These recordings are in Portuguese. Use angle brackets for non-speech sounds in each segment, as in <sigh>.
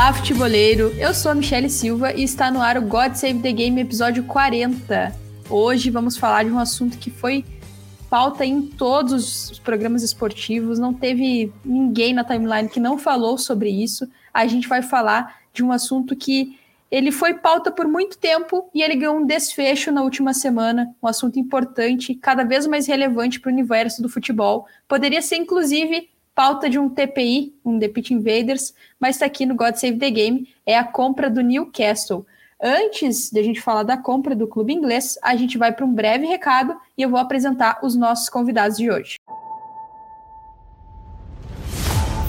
olá futeboleiro. Eu sou a Michele Silva e está no ar o God Save the Game episódio 40. Hoje vamos falar de um assunto que foi pauta em todos os programas esportivos, não teve ninguém na timeline que não falou sobre isso. A gente vai falar de um assunto que ele foi pauta por muito tempo e ele ganhou um desfecho na última semana, um assunto importante, cada vez mais relevante para o universo do futebol. Poderia ser, inclusive, pauta de um TPI, um The Pitch Invaders, mas está aqui no God Save the Game, é a compra do Newcastle. Antes de a gente falar da compra do clube inglês, a gente vai para um breve recado e eu vou apresentar os nossos convidados de hoje.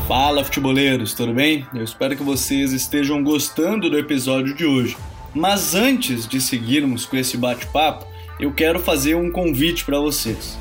Fala, futeboleiros, tudo bem? Eu espero que vocês estejam gostando do episódio de hoje. Mas antes de seguirmos com esse bate-papo, eu quero fazer um convite para vocês.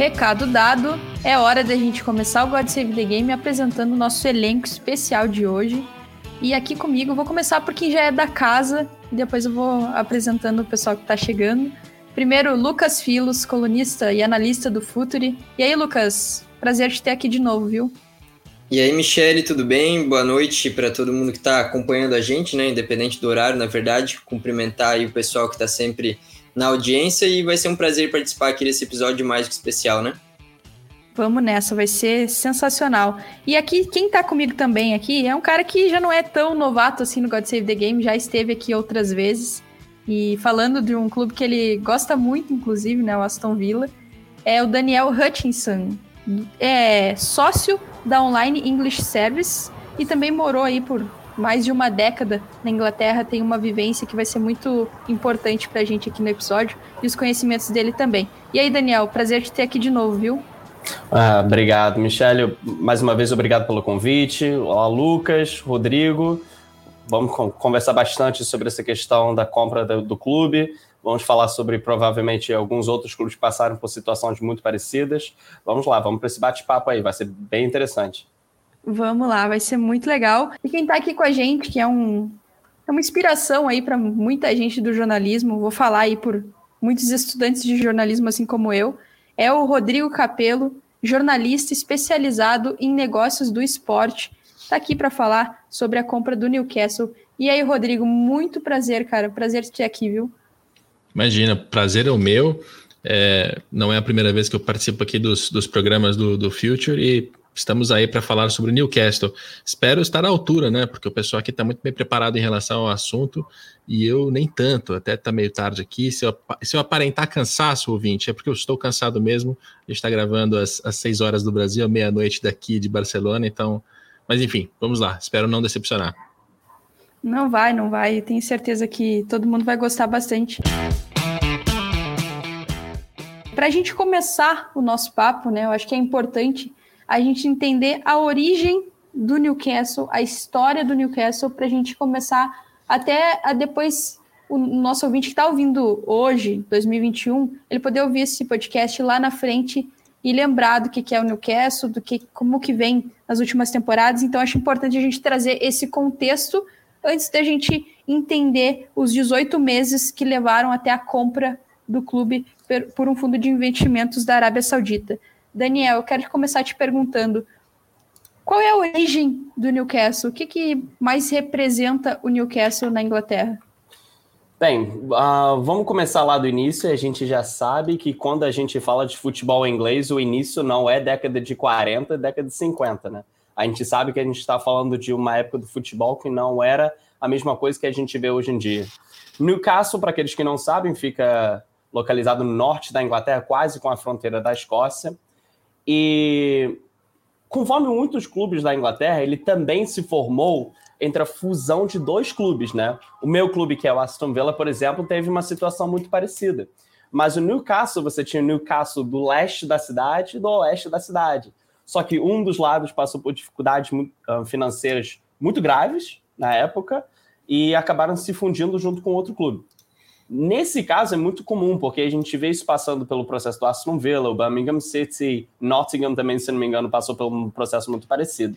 Recado dado, é hora da gente começar o God Save the Game apresentando o nosso elenco especial de hoje. E aqui comigo, vou começar por quem já é da casa, e depois eu vou apresentando o pessoal que está chegando. Primeiro, Lucas Filos, colunista e analista do Futuri. E aí, Lucas, prazer te ter aqui de novo, viu? E aí, Michele, tudo bem? Boa noite para todo mundo que está acompanhando a gente, né? Independente do horário, na verdade. Cumprimentar aí o pessoal que está sempre na audiência e vai ser um prazer participar aqui desse episódio mais que especial, né? Vamos nessa, vai ser sensacional. E aqui, quem tá comigo também aqui é um cara que já não é tão novato assim no God Save the Game, já esteve aqui outras vezes. E falando de um clube que ele gosta muito, inclusive, né, o Aston Villa, é o Daniel Hutchinson. É sócio da Online English Service e também morou aí por mais de uma década na Inglaterra, tem uma vivência que vai ser muito importante pra gente aqui no episódio e os conhecimentos dele também. E aí, Daniel, prazer te ter aqui de novo, viu? Ah, obrigado, Michele. Mais uma vez, obrigado pelo convite. Olá, Lucas, Rodrigo. Vamos conversar bastante sobre essa questão da compra do, do clube. Vamos falar sobre provavelmente alguns outros clubes que passaram por situações muito parecidas. Vamos lá, vamos para esse bate-papo aí, vai ser bem interessante. Vamos lá, vai ser muito legal. E quem está aqui com a gente, que é, um, é uma inspiração aí para muita gente do jornalismo, vou falar aí por muitos estudantes de jornalismo, assim como eu, é o Rodrigo Capelo, jornalista especializado em negócios do esporte. Está aqui para falar sobre a compra do Newcastle. E aí, Rodrigo, muito prazer, cara. Prazer te ter aqui, viu? Imagina, prazer é o meu. É, não é a primeira vez que eu participo aqui dos, dos programas do, do Future e Estamos aí para falar sobre Newcastle. Espero estar à altura, né? Porque o pessoal aqui está muito bem preparado em relação ao assunto e eu nem tanto. Até está meio tarde aqui. Se eu, se eu aparentar cansaço, ouvinte, é porque eu estou cansado mesmo. A gente está gravando às, às 6 horas do Brasil, meia-noite daqui de Barcelona. Então, mas enfim, vamos lá. Espero não decepcionar. Não vai, não vai. tenho certeza que todo mundo vai gostar bastante. Para a gente começar o nosso papo, né? Eu acho que é importante a gente entender a origem do Newcastle, a história do Newcastle, para a gente começar até a depois o nosso ouvinte que está ouvindo hoje, 2021, ele poder ouvir esse podcast lá na frente e lembrar do que, é o Newcastle, do que como que vem nas últimas temporadas. Então, acho importante a gente trazer esse contexto antes da gente entender os 18 meses que levaram até a compra do clube por um fundo de investimentos da Arábia Saudita. Daniel, eu quero começar te perguntando qual é a origem do Newcastle? O que, que mais representa o Newcastle na Inglaterra? Bem, uh, vamos começar lá do início. A gente já sabe que quando a gente fala de futebol inglês, o início não é década de 40, década de 50, né? A gente sabe que a gente está falando de uma época do futebol que não era a mesma coisa que a gente vê hoje em dia. Newcastle, para aqueles que não sabem, fica localizado no norte da Inglaterra, quase com a fronteira da Escócia. E conforme muitos clubes da Inglaterra, ele também se formou entre a fusão de dois clubes, né? O meu clube, que é o Aston Villa, por exemplo, teve uma situação muito parecida. Mas o Newcastle, você tinha o Newcastle do leste da cidade e do oeste da cidade. Só que um dos lados passou por dificuldades uh, financeiras muito graves na época e acabaram se fundindo junto com outro clube. Nesse caso é muito comum, porque a gente vê isso passando pelo processo do Aston Villa, o Birmingham City, Nottingham também, se não me engano, passou por um processo muito parecido.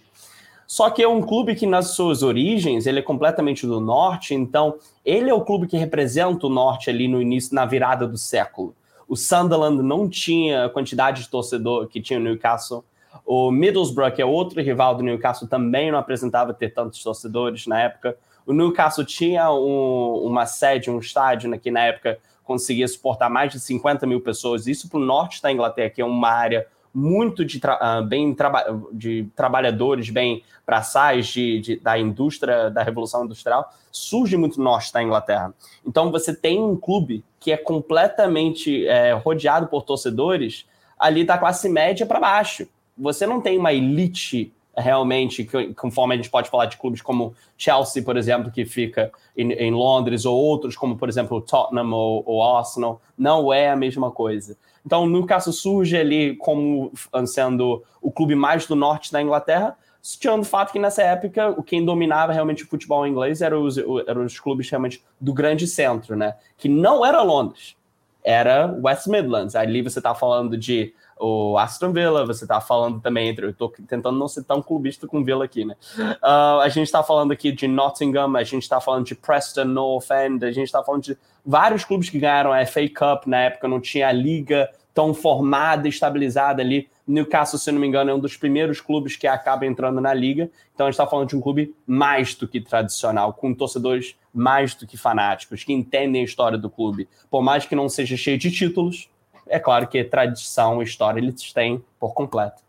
Só que é um clube que, nas suas origens, ele é completamente do norte, então ele é o clube que representa o norte ali no início, na virada do século. O Sunderland não tinha a quantidade de torcedor que tinha o Newcastle. O Middlesbrough, que é outro rival do Newcastle, também não apresentava ter tantos torcedores na época. O Newcastle tinha um, uma sede, um estádio, né, que na época conseguia suportar mais de 50 mil pessoas. Isso para o norte da Inglaterra, que é uma área muito de, tra uh, bem traba de trabalhadores, bem braçais de, de, da indústria, da Revolução Industrial, surge muito no norte da Inglaterra. Então você tem um clube que é completamente é, rodeado por torcedores ali da classe média para baixo. Você não tem uma elite realmente, conforme a gente pode falar de clubes como Chelsea, por exemplo, que fica em, em Londres, ou outros como, por exemplo, Tottenham ou, ou, Arsenal, não é a mesma coisa. Então, o Newcastle surge ali como sendo o clube mais do norte da Inglaterra, tirando o fato que nessa época quem dominava realmente o futebol inglês eram os, eram os clubes realmente do grande centro, né? Que não era Londres, era West Midlands. Ali você está falando de o Aston Villa, você está falando também entre. Eu estou tentando não ser tão clubista com Villa aqui, né? Uh, a gente está falando aqui de Nottingham, a gente está falando de Preston North End, a gente está falando de vários clubes que ganharam a FA Cup na época, não tinha a liga tão formada, estabilizada ali. Newcastle, se não me engano, é um dos primeiros clubes que acaba entrando na liga. Então a gente está falando de um clube mais do que tradicional, com torcedores mais do que fanáticos, que entendem a história do clube. Por mais que não seja cheio de títulos, é claro que tradição e história eles têm por completo.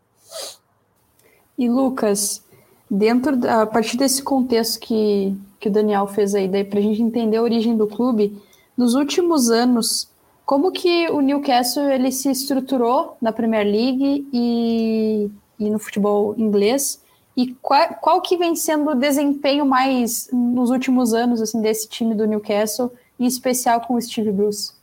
E Lucas, dentro da, a partir desse contexto que, que o Daniel fez aí, para a gente entender a origem do clube, nos últimos anos, como que o Newcastle ele se estruturou na Premier League e, e no futebol inglês? E qual, qual que vem sendo o desempenho mais nos últimos anos assim desse time do Newcastle, em especial com o Steve Bruce?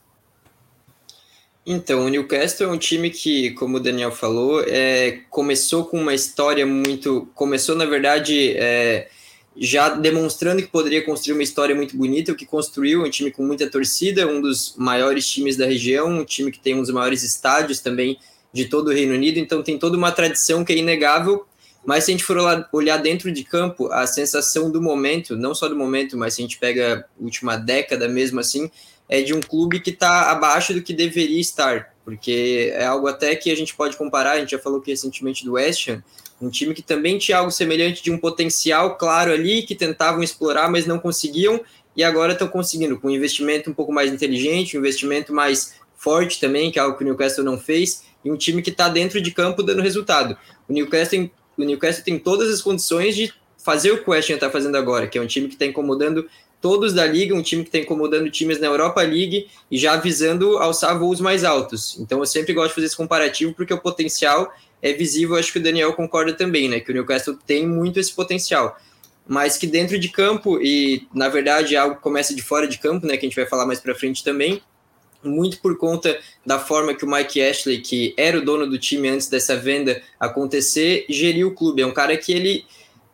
Então, o Newcastle é um time que, como o Daniel falou, é, começou com uma história muito. Começou, na verdade, é, já demonstrando que poderia construir uma história muito bonita, o que construiu um time com muita torcida, um dos maiores times da região, um time que tem um dos maiores estádios também de todo o Reino Unido, então tem toda uma tradição que é inegável. Mas se a gente for olhar dentro de campo, a sensação do momento, não só do momento, mas se a gente pega a última década mesmo assim, é de um clube que está abaixo do que deveria estar, porque é algo até que a gente pode comparar, a gente já falou aqui recentemente do West Ham, um time que também tinha algo semelhante de um potencial claro ali, que tentavam explorar, mas não conseguiam, e agora estão conseguindo, com um investimento um pouco mais inteligente, um investimento mais forte também, que é algo que o Newcastle não fez, e um time que está dentro de campo dando resultado. O Newcastle, tem, o Newcastle tem todas as condições de fazer o que o West Ham está fazendo agora, que é um time que está incomodando todos da liga, um time que está incomodando times na Europa League e já visando alçar voos mais altos. Então eu sempre gosto de fazer esse comparativo porque o potencial é visível, acho que o Daniel concorda também, né? Que o Newcastle tem muito esse potencial. Mas que dentro de campo, e na verdade algo começa de fora de campo, né? Que a gente vai falar mais para frente também, muito por conta da forma que o Mike Ashley, que era o dono do time antes dessa venda acontecer, geriu o clube. É um cara que ele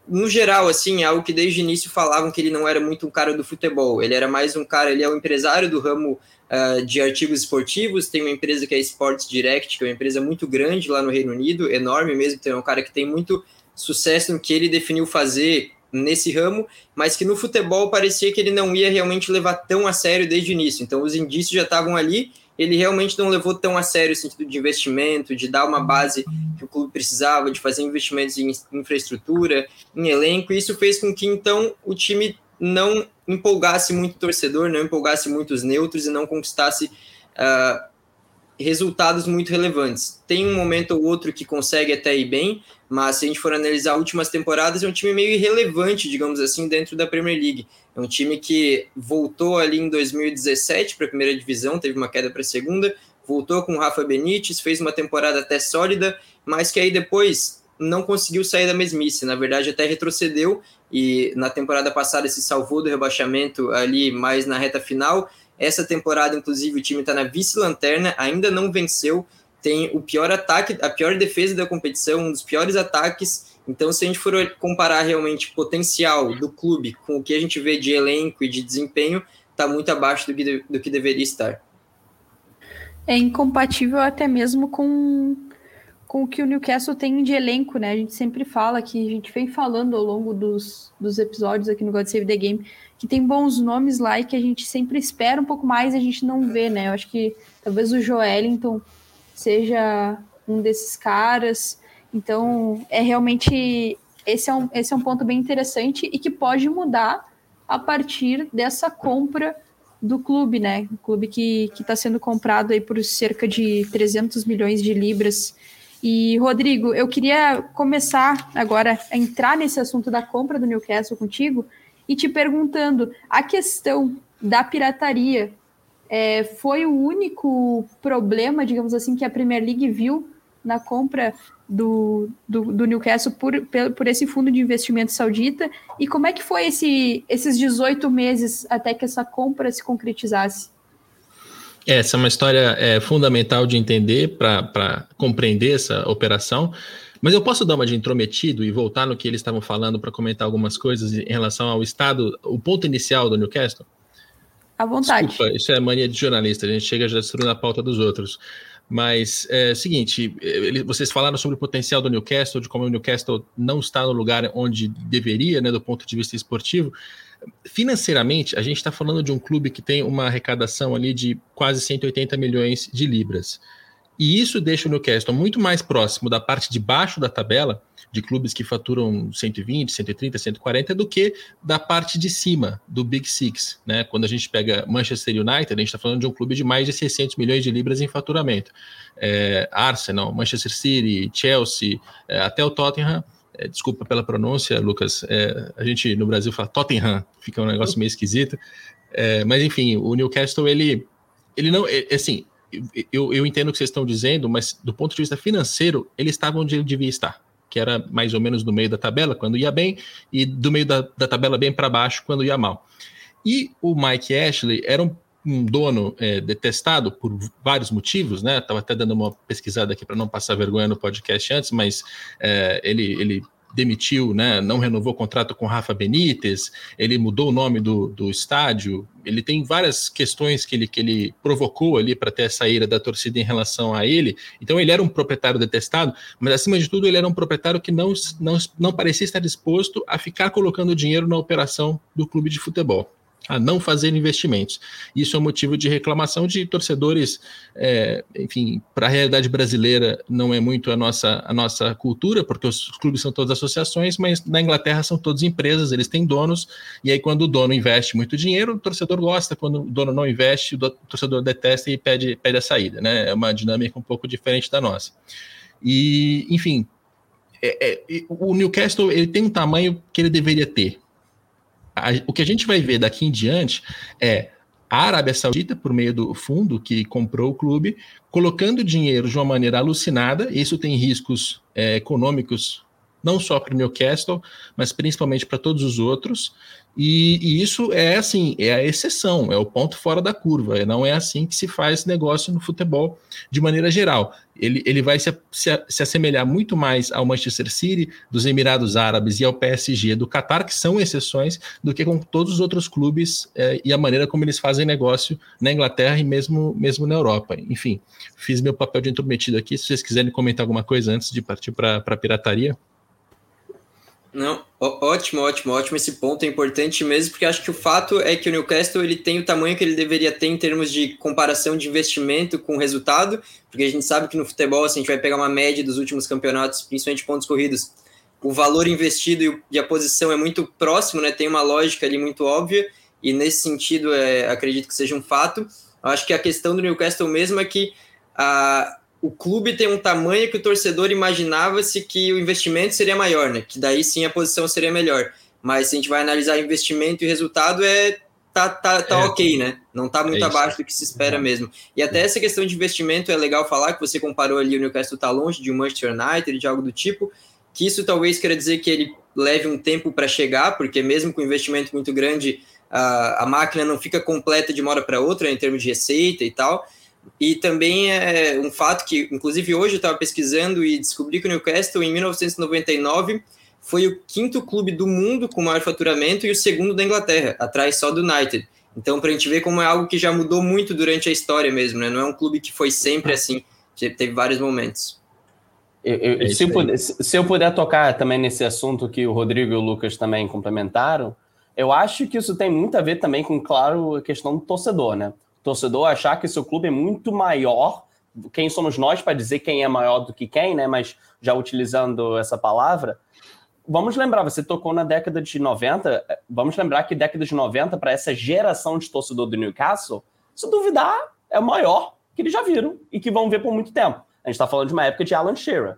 no geral, assim, é algo que desde o início falavam que ele não era muito um cara do futebol. Ele era mais um cara, ele é um empresário do ramo uh, de artigos esportivos. Tem uma empresa que é Sports Direct, que é uma empresa muito grande lá no Reino Unido, enorme mesmo. Tem um cara que tem muito sucesso no que ele definiu fazer nesse ramo, mas que no futebol parecia que ele não ia realmente levar tão a sério desde o início. Então, os indícios já estavam ali ele realmente não levou tão a sério o sentido de investimento, de dar uma base que o clube precisava, de fazer investimentos em infraestrutura, em elenco, e isso fez com que então o time não empolgasse muito o torcedor, não empolgasse muito os neutros e não conquistasse uh, resultados muito relevantes. Tem um momento ou outro que consegue até ir bem, mas se a gente for analisar últimas temporadas, é um time meio irrelevante, digamos assim, dentro da Premier League. É um time que voltou ali em 2017 para a primeira divisão, teve uma queda para a segunda, voltou com o Rafa Benítez, fez uma temporada até sólida, mas que aí depois não conseguiu sair da mesmice. Na verdade, até retrocedeu e na temporada passada se salvou do rebaixamento ali mais na reta final essa temporada, inclusive, o time está na vice-lanterna, ainda não venceu, tem o pior ataque, a pior defesa da competição, um dos piores ataques. Então, se a gente for comparar realmente o potencial do clube com o que a gente vê de elenco e de desempenho, está muito abaixo do que, do que deveria estar. É incompatível até mesmo com, com o que o Newcastle tem de elenco, né? A gente sempre fala que a gente vem falando ao longo dos, dos episódios aqui no God Save the Game que tem bons nomes lá e que a gente sempre espera um pouco mais e a gente não vê, né? Eu acho que talvez o Joelinton seja um desses caras. Então, é realmente esse é um, esse é um ponto bem interessante e que pode mudar a partir dessa compra do clube, né? O clube que está sendo comprado aí por cerca de 300 milhões de libras. E, Rodrigo, eu queria começar agora a entrar nesse assunto da compra do Newcastle contigo, e te perguntando: a questão da pirataria é, foi o único problema, digamos assim, que a Premier League viu na compra do, do, do, Newcastle por, por esse fundo de investimento saudita? E como é que foi esse, esses 18 meses até que essa compra se concretizasse? Essa é uma história é, fundamental de entender para compreender essa operação. Mas eu posso dar uma de intrometido e voltar no que eles estavam falando para comentar algumas coisas em relação ao estado, o ponto inicial do Newcastle? À vontade. Desculpa, isso é mania de jornalista, a gente chega já destruindo a pauta dos outros. Mas é seguinte, ele, vocês falaram sobre o potencial do Newcastle, de como o Newcastle não está no lugar onde deveria, né, do ponto de vista esportivo. Financeiramente, a gente está falando de um clube que tem uma arrecadação ali de quase 180 milhões de libras. E isso deixa o Newcastle muito mais próximo da parte de baixo da tabela, de clubes que faturam 120, 130, 140, do que da parte de cima do Big Six. Né? Quando a gente pega Manchester United, a gente está falando de um clube de mais de 600 milhões de libras em faturamento. É, Arsenal, Manchester City, Chelsea, é, até o Tottenham. É, desculpa pela pronúncia, Lucas. É, a gente no Brasil fala Tottenham, fica um negócio meio esquisito. É, mas enfim, o Newcastle ele, ele não, é, assim, eu, eu entendo o que vocês estão dizendo, mas do ponto de vista financeiro, ele estava onde ele devia estar, que era mais ou menos no meio da tabela, quando ia bem, e do meio da, da tabela bem para baixo, quando ia mal. E o Mike Ashley era um, um dono é, detestado por vários motivos, né? Estava até dando uma pesquisada aqui para não passar vergonha no podcast antes, mas é, ele, ele demitiu, né, não renovou o contrato com Rafa Benítez, ele mudou o nome do, do estádio, ele tem várias questões que ele, que ele provocou ali para ter a saída da torcida em relação a ele. Então ele era um proprietário detestado, mas acima de tudo ele era um proprietário que não, não, não parecia estar disposto a ficar colocando dinheiro na operação do clube de futebol a não fazer investimentos. Isso é motivo de reclamação de torcedores, é, enfim, para a realidade brasileira não é muito a nossa, a nossa cultura, porque os clubes são todas associações, mas na Inglaterra são todas empresas, eles têm donos, e aí quando o dono investe muito dinheiro, o torcedor gosta, quando o dono não investe, o torcedor detesta e pede, pede a saída, né? É uma dinâmica um pouco diferente da nossa. E, enfim, é, é, o Newcastle ele tem um tamanho que ele deveria ter, a, o que a gente vai ver daqui em diante é a Arábia Saudita, por meio do fundo que comprou o clube, colocando dinheiro de uma maneira alucinada. Isso tem riscos é, econômicos não só para o Newcastle, mas principalmente para todos os outros. E, e, isso é assim, é a exceção, é o ponto fora da curva. Não é assim que se faz negócio no futebol de maneira geral. Ele, ele vai se, se, se assemelhar muito mais ao Manchester City, dos Emirados Árabes e ao PSG do Qatar, que são exceções, do que com todos os outros clubes é, e a maneira como eles fazem negócio na Inglaterra e mesmo, mesmo na Europa. Enfim, fiz meu papel de intrometido aqui. Se vocês quiserem comentar alguma coisa antes de partir para a pirataria. Não, ótimo, ótimo, ótimo. Esse ponto é importante mesmo, porque acho que o fato é que o Newcastle ele tem o tamanho que ele deveria ter em termos de comparação de investimento com resultado, porque a gente sabe que no futebol, se a gente vai pegar uma média dos últimos campeonatos, principalmente pontos corridos, o valor investido e a posição é muito próximo, né? Tem uma lógica ali muito óbvia, e nesse sentido, é, acredito que seja um fato. Acho que a questão do Newcastle mesmo é que a, o clube tem um tamanho que o torcedor imaginava-se que o investimento seria maior, né? Que daí sim a posição seria melhor. Mas se a gente vai analisar investimento e resultado, é tá, tá, tá é. ok, né? Não tá muito é abaixo do que se espera uhum. mesmo. E até essa questão de investimento é legal falar que você comparou ali o Newcastle tá longe de um Manchester United, de algo do tipo, que isso talvez queira dizer que ele leve um tempo para chegar, porque mesmo com investimento muito grande, a, a máquina não fica completa de uma hora para outra em termos de receita e tal. E também é um fato que, inclusive, hoje eu estava pesquisando e descobri que o Newcastle, em 1999, foi o quinto clube do mundo com maior faturamento e o segundo da Inglaterra, atrás só do United. Então, para a gente ver como é algo que já mudou muito durante a história mesmo, né? Não é um clube que foi sempre assim, teve vários momentos. Eu, eu, é se, eu puder, se, eu puder, tocar também nesse assunto que o Rodrigo e o Lucas também complementaram, eu acho que isso tem muito a ver também com, claro, a questão do torcedor, né? Torcedor achar que seu clube é muito maior. Quem somos nós para dizer quem é maior do que quem, né? Mas já utilizando essa palavra, vamos lembrar, você tocou na década de 90, vamos lembrar que década de 90, para essa geração de torcedor do Newcastle, se duvidar, é o maior que eles já viram e que vão ver por muito tempo. A gente está falando de uma época de Alan Shearer.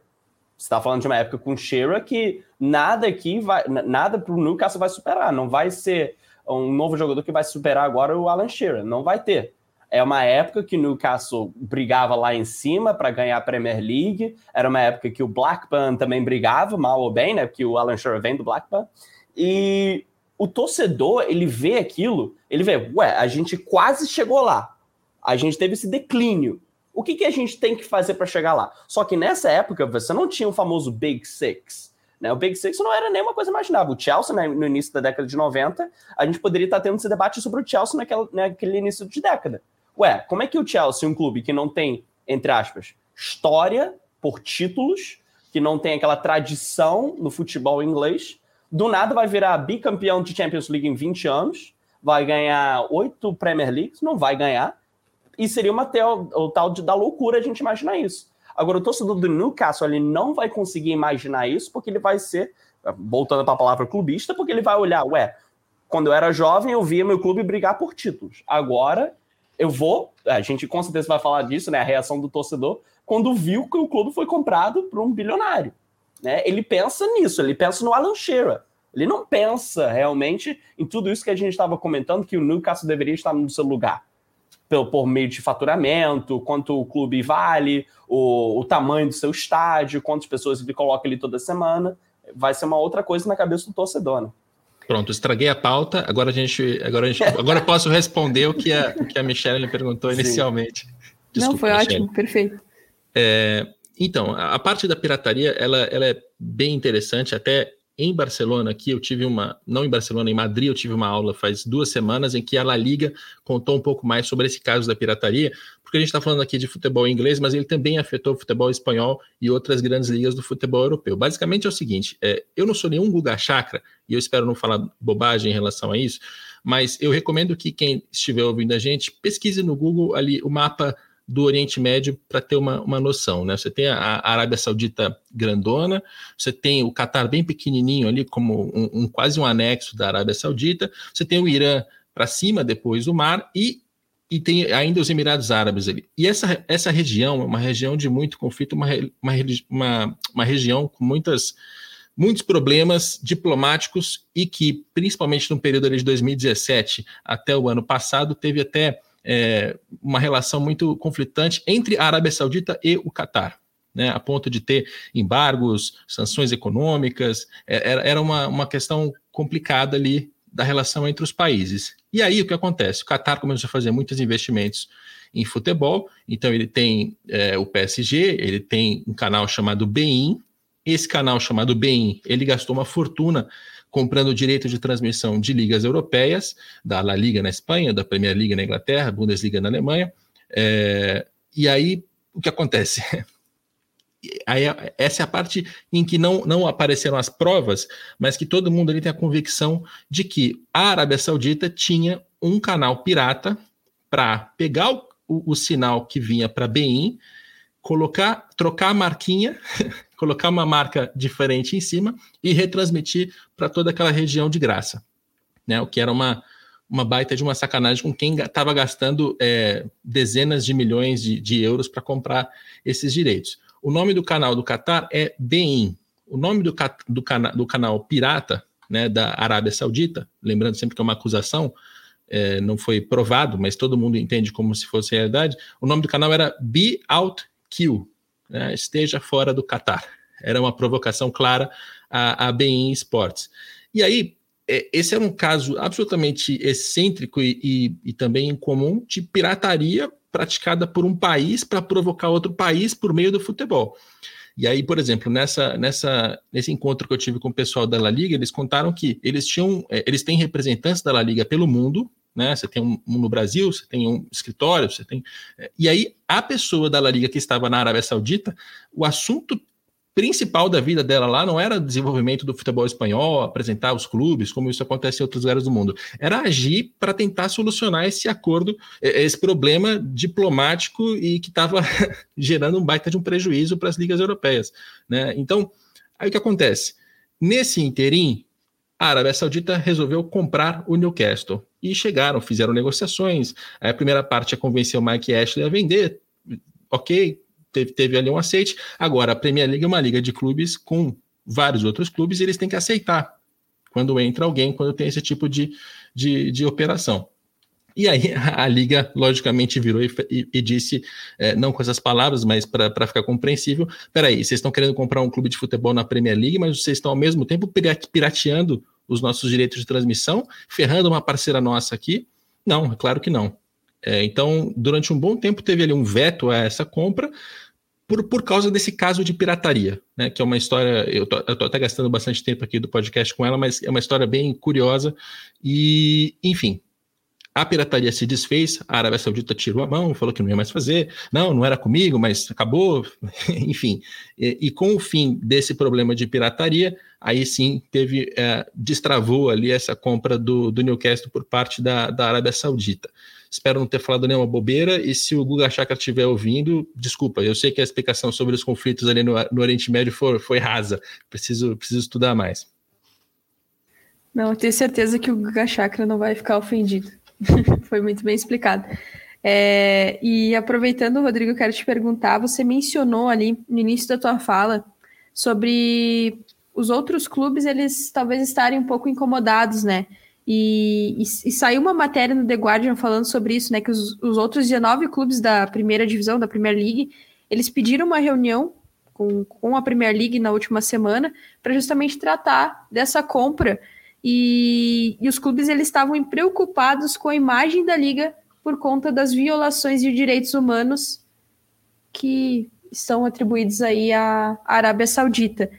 Você está falando de uma época com Shearer que nada aqui vai, nada para o Newcastle vai superar. Não vai ser um novo jogador que vai superar agora o Alan Shearer. Não vai ter. É uma época que o Newcastle brigava lá em cima para ganhar a Premier League. Era uma época que o Blackburn também brigava, mal ou bem, né? Porque o Alan Shearer vem do Blackburn. E o torcedor, ele vê aquilo, ele vê, ué, a gente quase chegou lá. A gente teve esse declínio. O que, que a gente tem que fazer para chegar lá? Só que nessa época você não tinha o famoso Big Six. Né? O Big Six não era nem uma coisa imaginável. O Chelsea, né, no início da década de 90, a gente poderia estar tendo esse debate sobre o Chelsea naquela, naquele início de década. Ué, como é que o Chelsea, um clube que não tem, entre aspas, história por títulos, que não tem aquela tradição no futebol inglês, do nada vai virar bicampeão de Champions League em 20 anos, vai ganhar oito Premier Leagues, não vai ganhar, e seria uma o tal de, da loucura a gente imaginar isso. Agora, o torcedor do Newcastle ele não vai conseguir imaginar isso porque ele vai ser, voltando para a palavra clubista, porque ele vai olhar, ué, quando eu era jovem eu via meu clube brigar por títulos. Agora eu vou, a gente com certeza vai falar disso, né, a reação do torcedor, quando viu que o clube foi comprado por um bilionário. Né? Ele pensa nisso, ele pensa no Alan Shearer. Ele não pensa realmente em tudo isso que a gente estava comentando, que o Newcastle deveria estar no seu lugar por, por meio de faturamento, quanto o clube vale, o, o tamanho do seu estádio, quantas pessoas ele coloca ali toda semana. Vai ser uma outra coisa na cabeça do torcedor, né? Pronto, estraguei a pauta. Agora a gente, agora a gente, agora eu posso responder o que a, o que a Michelle perguntou inicialmente. Desculpa, Não, foi Michelle. ótimo, perfeito. É, então, a parte da pirataria, ela, ela é bem interessante. Até em Barcelona, aqui eu tive uma, não em Barcelona, em Madrid, eu tive uma aula faz duas semanas em que a La Liga contou um pouco mais sobre esse caso da pirataria, porque a gente está falando aqui de futebol inglês, mas ele também afetou o futebol espanhol e outras grandes ligas do futebol europeu. Basicamente é o seguinte: é, eu não sou nenhum Guga Chakra, e eu espero não falar bobagem em relação a isso, mas eu recomendo que quem estiver ouvindo a gente pesquise no Google ali o mapa do Oriente Médio para ter uma, uma noção, né? Você tem a, Arábia Saudita grandona, você tem o Catar bem pequenininho ali, como um, um quase um anexo da Arábia Saudita, você tem o Irã para cima, depois o mar, e, e tem ainda os Emirados Árabes ali. E essa, essa região é uma região de muito conflito, uma, uma, uma, uma região com muitas muitos problemas diplomáticos e que, principalmente no período de 2017 até o ano passado, teve até é, uma relação muito conflitante entre a Arábia Saudita e o Catar. Né, a ponto de ter embargos, sanções econômicas, é, era, era uma, uma questão complicada ali da relação entre os países. E aí o que acontece? O Qatar começou a fazer muitos investimentos em futebol, então ele tem é, o PSG, ele tem um canal chamado Bein, esse canal chamado Bein, ele gastou uma fortuna comprando o direito de transmissão de ligas europeias, da La Liga na Espanha, da Premier League na Inglaterra, Bundesliga na Alemanha. É, e aí, o que acontece? <laughs> Aí, essa é a parte em que não, não apareceram as provas, mas que todo mundo ali tem a convicção de que a Arábia Saudita tinha um canal pirata para pegar o, o, o, sinal que vinha para Bein, colocar, trocar a marquinha <laughs> colocar uma marca diferente em cima e retransmitir para toda aquela região de graça, né? O que era uma, uma baita de uma sacanagem com quem estava gastando é, dezenas de milhões de, de euros para comprar esses direitos. O nome do canal do Qatar é Bein. O nome do, do, cana, do canal pirata né, da Arábia Saudita, lembrando sempre que é uma acusação, é, não foi provado, mas todo mundo entende como se fosse realidade. O nome do canal era Be Out Kill, né, esteja fora do Qatar. Era uma provocação clara a, a Bein Sports. E aí, é, esse era um caso absolutamente excêntrico e, e, e também incomum de pirataria praticada por um país para provocar outro país por meio do futebol. E aí, por exemplo, nessa, nessa, nesse encontro que eu tive com o pessoal da La Liga, eles contaram que eles tinham, é, eles têm representantes da La Liga pelo mundo, né? Você tem um, um, no Brasil, você tem um escritório, você tem. É, e aí, a pessoa da La Liga que estava na Arábia Saudita, o assunto principal da vida dela lá não era desenvolvimento do futebol espanhol, apresentar os clubes, como isso acontece em outros lugares do mundo. Era agir para tentar solucionar esse acordo, esse problema diplomático e que estava <laughs> gerando um baita de um prejuízo para as ligas europeias. Né? Então, aí o que acontece? Nesse interim, a Arábia Saudita resolveu comprar o Newcastle. E chegaram, fizeram negociações. A primeira parte é convencer o Mike Ashley a vender. Ok, teve, teve ali um aceite. Agora, a Premier League é uma liga de clubes com vários outros clubes e eles têm que aceitar quando entra alguém, quando tem esse tipo de, de, de operação. E aí a, liga, logicamente, virou e, e, e disse, é, não com essas palavras, mas para ficar compreensível: peraí, vocês estão querendo comprar um clube de futebol na Premier League, mas vocês estão ao mesmo tempo pirateando os nossos direitos de transmissão, ferrando uma parceira nossa aqui? Não, é claro que não. É, então, durante um bom tempo teve ali um veto a essa compra, por, por causa desse caso de pirataria, né? Que é uma história. Eu tô, eu tô até gastando bastante tempo aqui do podcast com ela, mas é uma história bem curiosa. E, enfim, a pirataria se desfez, a Arábia Saudita tirou a mão, falou que não ia mais fazer. Não, não era comigo, mas acabou. <laughs> Enfim, e, e, com o fim desse problema de pirataria, aí sim teve, é, destravou ali essa compra do, do Newcastle por parte da, da Arábia Saudita. Espero não ter falado nenhuma bobeira. E se o Guga Chakra estiver ouvindo, desculpa, eu sei que a explicação sobre os conflitos ali no, no Oriente Médio foi, foi rasa. Preciso, preciso estudar mais. Não, tenho certeza que o Guga Chakra não vai ficar ofendido. <laughs> foi muito bem explicado. É, e aproveitando, Rodrigo, eu quero te perguntar: você mencionou ali no início da tua fala sobre os outros clubes, eles talvez estarem um pouco incomodados, né? E, e, e, saiu uma matéria no The Guardian falando sobre isso, né? Que os, os outros 19 clubes da primeira divisão, da Premier League, eles pediram uma reunião com, com a Premier League na última semana para justamente tratar dessa compra. E, e os clubes eles estavam preocupados com a imagem da liga por conta das violações de direitos humanos que estão atribuídos aí à Arábia Saudita.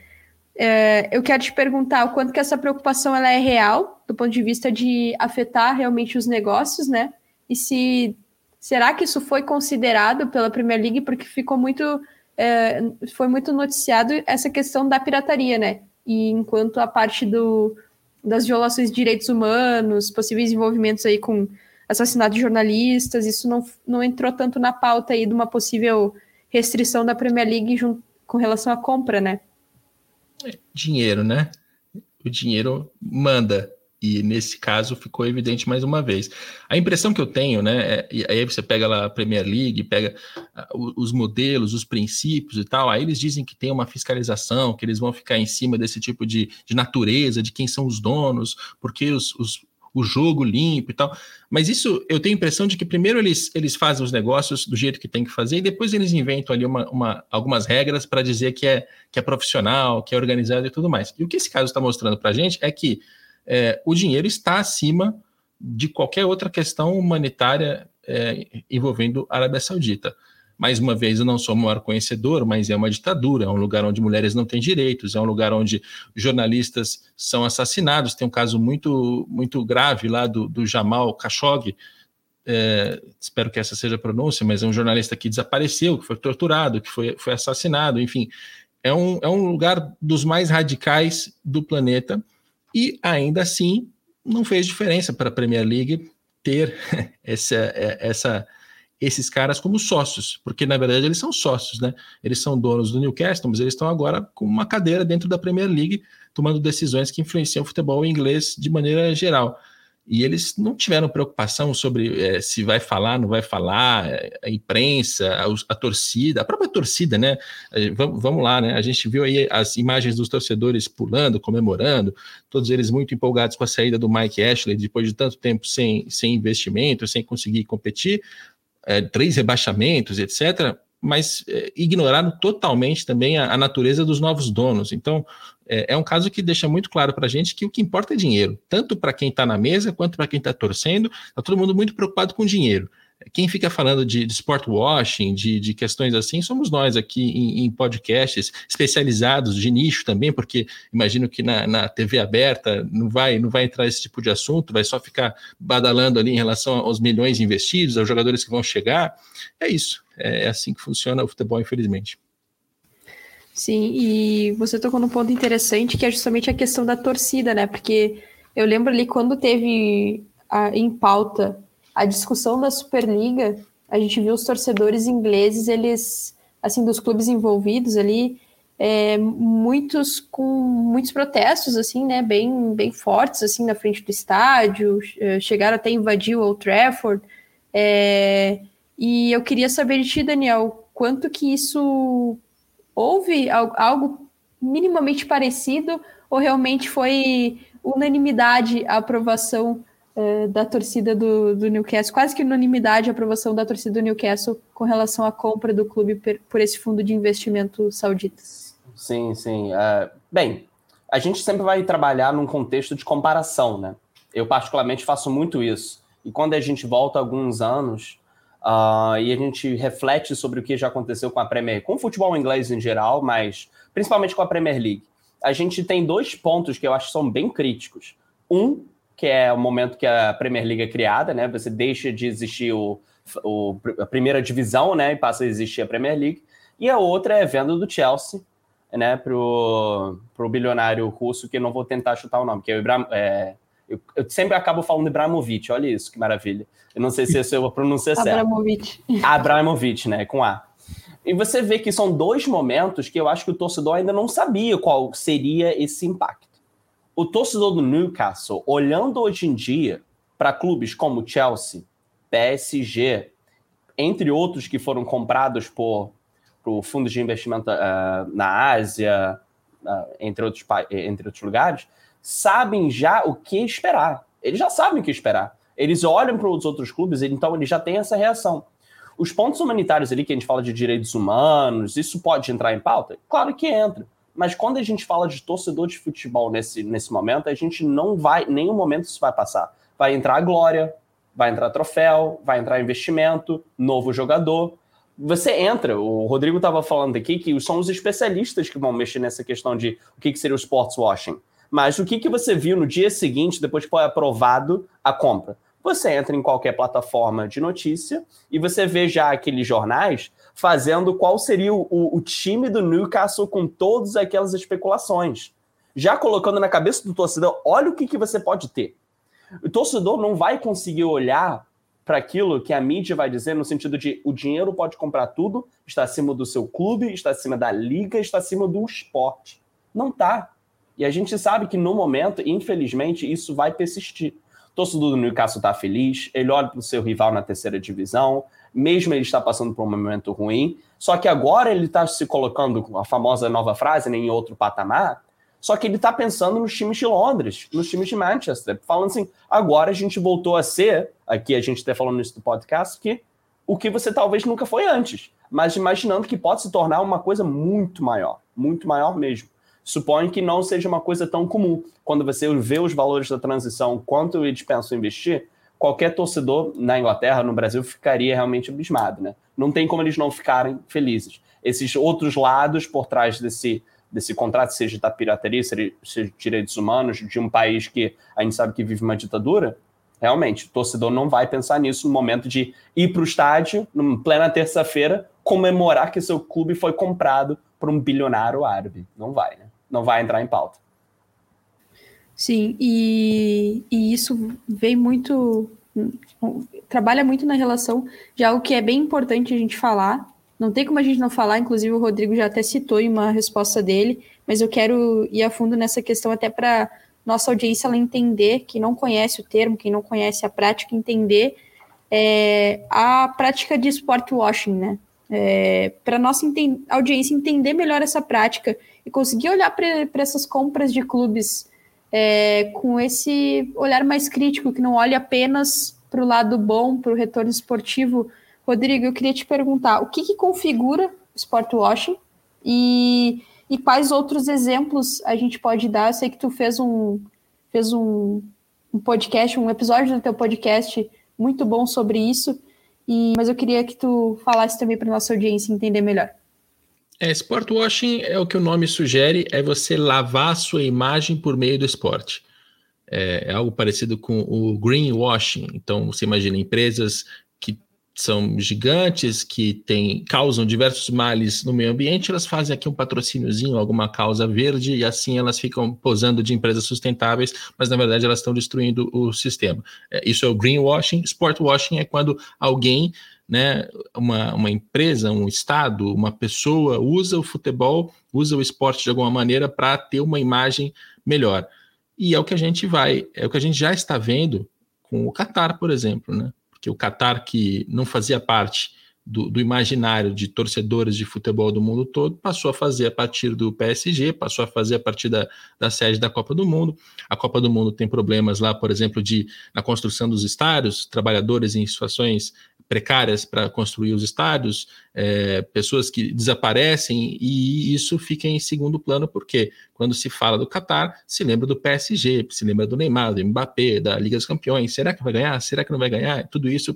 É, eu quero te perguntar o quanto que essa preocupação ela é real, do ponto de vista de afetar realmente os negócios, né? E se será que isso foi considerado pela Premier League, porque ficou muito é, foi muito noticiado essa questão da pirataria, né? E enquanto a parte do, das violações de direitos humanos, possíveis envolvimentos aí com assassinato de jornalistas, isso não, não entrou tanto na pauta aí de uma possível restrição da Premier League junto, com relação à compra, né? dinheiro, né? O dinheiro manda. E nesse caso ficou evidente mais uma vez. A impressão que eu tenho, né? É, e aí você pega lá a Premier League, pega uh, os modelos, os princípios e tal. Aí eles dizem que tem uma fiscalização, que eles vão ficar em cima desse tipo de, de natureza, de quem são os donos, porque os, os o jogo limpo e tal. Mas isso eu tenho a impressão de que primeiro eles, eles fazem os negócios do jeito que tem que fazer e depois eles inventam ali uma, uma algumas regras para dizer que é, que é profissional, que é organizado e tudo mais. E o que esse caso está mostrando para a gente é que é, o dinheiro está acima de qualquer outra questão humanitária é, envolvendo a Arábia Saudita. Mais uma vez, eu não sou o maior conhecedor, mas é uma ditadura, é um lugar onde mulheres não têm direitos, é um lugar onde jornalistas são assassinados. Tem um caso muito, muito grave lá do, do Jamal Khashoggi, é, espero que essa seja a pronúncia, mas é um jornalista que desapareceu, que foi torturado, que foi, foi assassinado, enfim. É um, é um lugar dos mais radicais do planeta e ainda assim não fez diferença para a Premier League ter <laughs> essa, é, essa esses caras como sócios, porque na verdade eles são sócios, né? Eles são donos do Newcastle, mas eles estão agora com uma cadeira dentro da Premier League, tomando decisões que influenciam o futebol inglês de maneira geral. E eles não tiveram preocupação sobre é, se vai falar, não vai falar, é, a imprensa, a, a torcida, a própria torcida, né? É, vamos, vamos, lá, né? A gente viu aí as imagens dos torcedores pulando, comemorando, todos eles muito empolgados com a saída do Mike Ashley, depois de tanto tempo sem, sem investimento, sem conseguir competir, é, três rebaixamentos, etc mas é, ignoraram totalmente também a, a, natureza dos novos donos. Então, é, é um caso que deixa muito claro para a gente que o que importa é dinheiro, tanto para quem está na mesa quanto para quem está torcendo. Está todo mundo muito preocupado com dinheiro. Quem fica falando de, de sport washing, de, de, questões assim, somos nós aqui em, em, podcasts especializados de nicho também, porque imagino que na, na, TV aberta não vai, não vai entrar esse tipo de assunto, vai só ficar badalando ali em relação aos milhões investidos, aos jogadores que vão chegar. É isso. É, é assim que funciona o futebol, infelizmente. Sim, e você tocou num ponto interessante que é justamente a questão da torcida, né? Porque eu lembro ali quando teve a, em pauta a discussão da Superliga, a gente viu os torcedores ingleses, eles, assim, dos clubes envolvidos ali, é, muitos com muitos protestos, assim, né? Bem, bem fortes, assim, na frente do estádio, é, chegaram até a invadir o Old Trafford. É, e eu queria saber de ti, Daniel, quanto que isso houve algo minimamente parecido ou realmente foi unanimidade a aprovação uh, da torcida do, do, Newcastle, quase que unanimidade a aprovação da torcida do Newcastle com relação à compra do clube per, por esse fundo de investimento saudita? Sim, sim. Uh, bem, a gente sempre vai trabalhar num contexto de comparação, né? Eu particularmente faço muito isso. E quando a gente volta alguns anos Uh, e a gente reflete sobre o que já aconteceu com a Premier, com o futebol inglês em geral, mas principalmente com a Premier League. A gente tem dois pontos que eu acho que são bem críticos. Um, que é o momento que a Premier League é criada, né? Você deixa de existir o, o, a primeira divisão, né? E passa a existir a Premier League. E a outra é a venda do Chelsea, né? Pro, pro bilionário russo, que eu não vou tentar chutar o nome, que é o Ibrahim, é, eu, eu, sempre acabo falando Ibrahimovic, olha isso, que maravilha. Eu não sei se essa é a pronúncia certa. Abramovic. Abramovic, né? Com A. E você vê que são dois momentos que eu acho que o torcedor ainda não sabia qual seria esse impacto. O torcedor do Newcastle, olhando hoje em dia para clubes como Chelsea, PSG, entre outros que foram comprados por, por fundos de investimento uh, na Ásia, uh, entre, outros, entre outros lugares, sabem já o que esperar. Eles já sabem o que esperar. Eles olham para os outros clubes, então eles já têm essa reação. Os pontos humanitários ali, que a gente fala de direitos humanos, isso pode entrar em pauta? Claro que entra. Mas quando a gente fala de torcedor de futebol nesse, nesse momento, a gente não vai, nenhum momento isso vai passar. Vai entrar a glória, vai entrar troféu, vai entrar investimento, novo jogador. Você entra, o Rodrigo estava falando aqui que são os especialistas que vão mexer nessa questão de o que, que seria o sports washing. Mas o que, que você viu no dia seguinte, depois que foi aprovado a compra? Você entra em qualquer plataforma de notícia e você vê já aqueles jornais fazendo qual seria o, o time do Newcastle com todas aquelas especulações. Já colocando na cabeça do torcedor, olha o que, que você pode ter. O torcedor não vai conseguir olhar para aquilo que a mídia vai dizer no sentido de o dinheiro pode comprar tudo, está acima do seu clube, está acima da liga, está acima do esporte. Não tá. E a gente sabe que no momento, infelizmente, isso vai persistir. O torcedor do Newcastle está feliz, ele olha para o seu rival na terceira divisão, mesmo ele está passando por um momento ruim, só que agora ele está se colocando com a famosa nova frase, né, em outro patamar, só que ele está pensando nos times de Londres, nos times de Manchester, falando assim, agora a gente voltou a ser, aqui a gente está falando isso do podcast, que o que você talvez nunca foi antes, mas imaginando que pode se tornar uma coisa muito maior, muito maior mesmo suponho que não seja uma coisa tão comum. Quando você vê os valores da transição, quanto eles pensam investir, qualquer torcedor na Inglaterra, no Brasil, ficaria realmente abismado, né? Não tem como eles não ficarem felizes. Esses outros lados por trás desse, desse contrato, seja da pirataria, seja, seja direitos humanos, de um país que a gente sabe que vive uma ditadura, realmente, o torcedor não vai pensar nisso no momento de ir para o estádio, em plena terça-feira, comemorar que seu clube foi comprado por um bilionário árabe. Não vai, né? não vai entrar em pauta. Sim, e, e isso vem muito. trabalha muito na relação de algo que é bem importante a gente falar. Não tem como a gente não falar, inclusive o Rodrigo já até citou em uma resposta dele, mas eu quero ir a fundo nessa questão até para nossa audiência ela entender, quem não conhece o termo, quem não conhece a prática, entender é, a prática de sport washing, né? É, para nossa audiência entender melhor essa prática e conseguir olhar para essas compras de clubes é, com esse olhar mais crítico, que não olha apenas para o lado bom, para o retorno esportivo. Rodrigo, eu queria te perguntar, o que, que configura o sport washing e, e quais outros exemplos a gente pode dar? Eu sei que tu fez um, fez um, um podcast, um episódio do teu podcast muito bom sobre isso, e, mas eu queria que tu falasse também para nossa audiência entender melhor. É, sport washing é o que o nome sugere, é você lavar a sua imagem por meio do esporte. É, é algo parecido com o greenwashing. Então, você imagina empresas são gigantes, que tem, causam diversos males no meio ambiente, elas fazem aqui um patrocíniozinho, alguma causa verde, e assim elas ficam posando de empresas sustentáveis, mas na verdade elas estão destruindo o sistema. É, isso é o greenwashing. Sportwashing é quando alguém, né, uma, uma empresa, um estado, uma pessoa usa o futebol, usa o esporte de alguma maneira para ter uma imagem melhor. E é o que a gente vai, é o que a gente já está vendo com o Qatar, por exemplo, né? que o Qatar, que não fazia parte do, do, imaginário de torcedores de futebol do mundo todo, passou a fazer a partir do PSG, passou a fazer a partir da, da sede da Copa do Mundo. A Copa do Mundo tem problemas lá, por exemplo, de na construção dos estádios, trabalhadores em situações precárias para construir os estádios, é, pessoas que desaparecem, e isso fica em segundo plano, porque quando se fala do Qatar, se lembra do PSG, se lembra do Neymar, do Mbappé, da Liga dos Campeões. Será que vai ganhar? Será que não vai ganhar? Tudo isso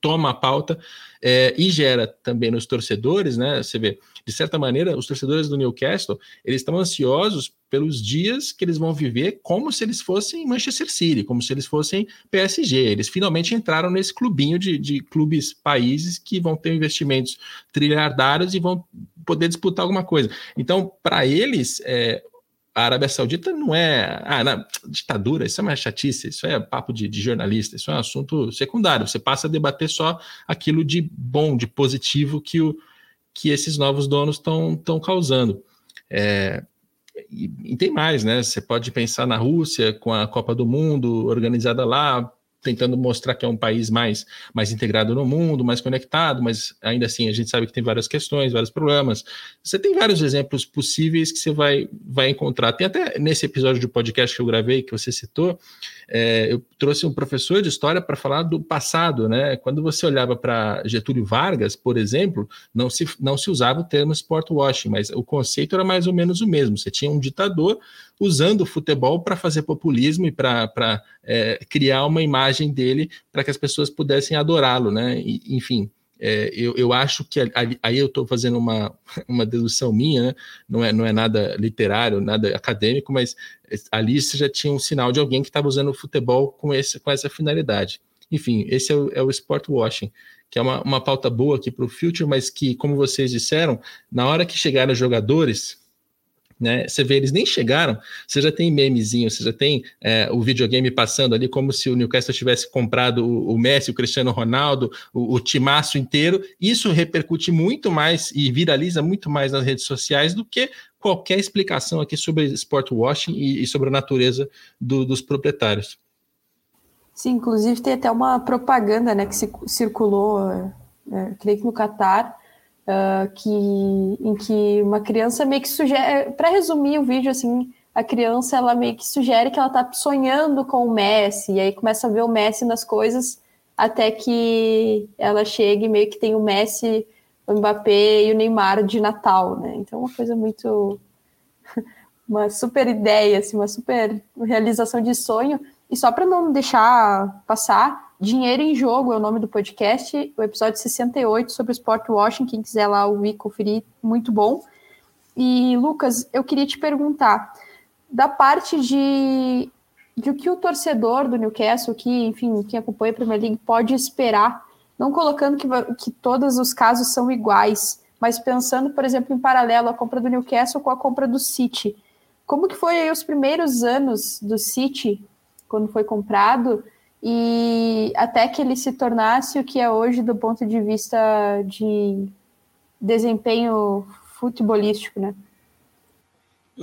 toma a pauta é, e gera também nos torcedores, né? Você vê, de certa maneira, os torcedores do Newcastle eles estão ansiosos pelos dias que eles vão viver como se eles fossem Manchester City, como se eles fossem PSG. Eles finalmente entraram nesse clubinho de, de clubes países que vão ter investimentos trilhardários e vão poder disputar alguma coisa. Então, para eles, é, a Arábia Saudita não é. Ah, não, ditadura, isso é uma chatice, isso é papo de, de, jornalista, isso é um assunto secundário. Você passa a debater só aquilo de bom, de positivo que, o, que esses novos donos estão causando. É, e, e, tem mais, né? Você pode pensar na Rússia com a Copa do Mundo organizada lá, tentando mostrar que é um país mais, mais integrado no mundo, mais conectado, mas ainda assim a gente sabe que tem várias questões, vários problemas. Você tem vários exemplos possíveis que você vai, vai encontrar. Tem até nesse episódio do podcast que eu gravei, que você citou, é, eu trouxe um professor de história para falar do passado, né? Quando você olhava para Getúlio Vargas, por exemplo, não se, não se usava o termo sport washing, mas o conceito era mais ou menos o mesmo. Você tinha um ditador usando o futebol para fazer populismo e para é, criar uma imagem dele para que as pessoas pudessem adorá-lo, né? E, enfim, é, eu, eu, acho que aí eu estou fazendo uma, <laughs> uma dedução minha, né? não, é, não é nada literário, nada acadêmico, mas ali você já tinha um sinal de alguém que estava usando o futebol com, esse, com essa finalidade. Enfim, esse é o, é o sport washing, que é uma, uma pauta boa aqui para o Future, mas que, como vocês disseram, na hora que chegaram os jogadores, né? Você vê, eles nem chegaram, você já tem memezinho, você já tem é, o videogame passando ali como se o Newcastle tivesse comprado o, o Messi, o Cristiano Ronaldo, o, o timaço inteiro. Isso repercute muito mais e viraliza muito mais nas redes sociais do que qualquer explicação aqui sobre sport washing e, e sobre a natureza do, dos proprietários. Sim, inclusive tem até uma propaganda né, que se, circulou, é, é creio que no Catar, uh, que, em que uma criança meio que sugere, para resumir o vídeo, assim, a criança ela meio que sugere que ela está sonhando com o Messi, e aí começa a ver o Messi nas coisas, até que ela chega e meio que tem o Messi, o Mbappé e o Neymar de Natal, né? Então, uma coisa muito. <laughs> uma super ideia, assim, uma super realização de sonho. E só para não deixar passar, Dinheiro em Jogo é o nome do podcast, o episódio 68 sobre o Sport Washing, quem quiser lá ouvir, conferir, muito bom. E, Lucas, eu queria te perguntar, da parte de, de o que o torcedor do Newcastle, que, enfim, quem acompanha a Premier League, pode esperar, não colocando que, que todos os casos são iguais, mas pensando, por exemplo, em paralelo a compra do Newcastle com a compra do City. Como que foi os primeiros anos do City, quando foi comprado, e até que ele se tornasse o que é hoje do ponto de vista de desempenho futebolístico, né?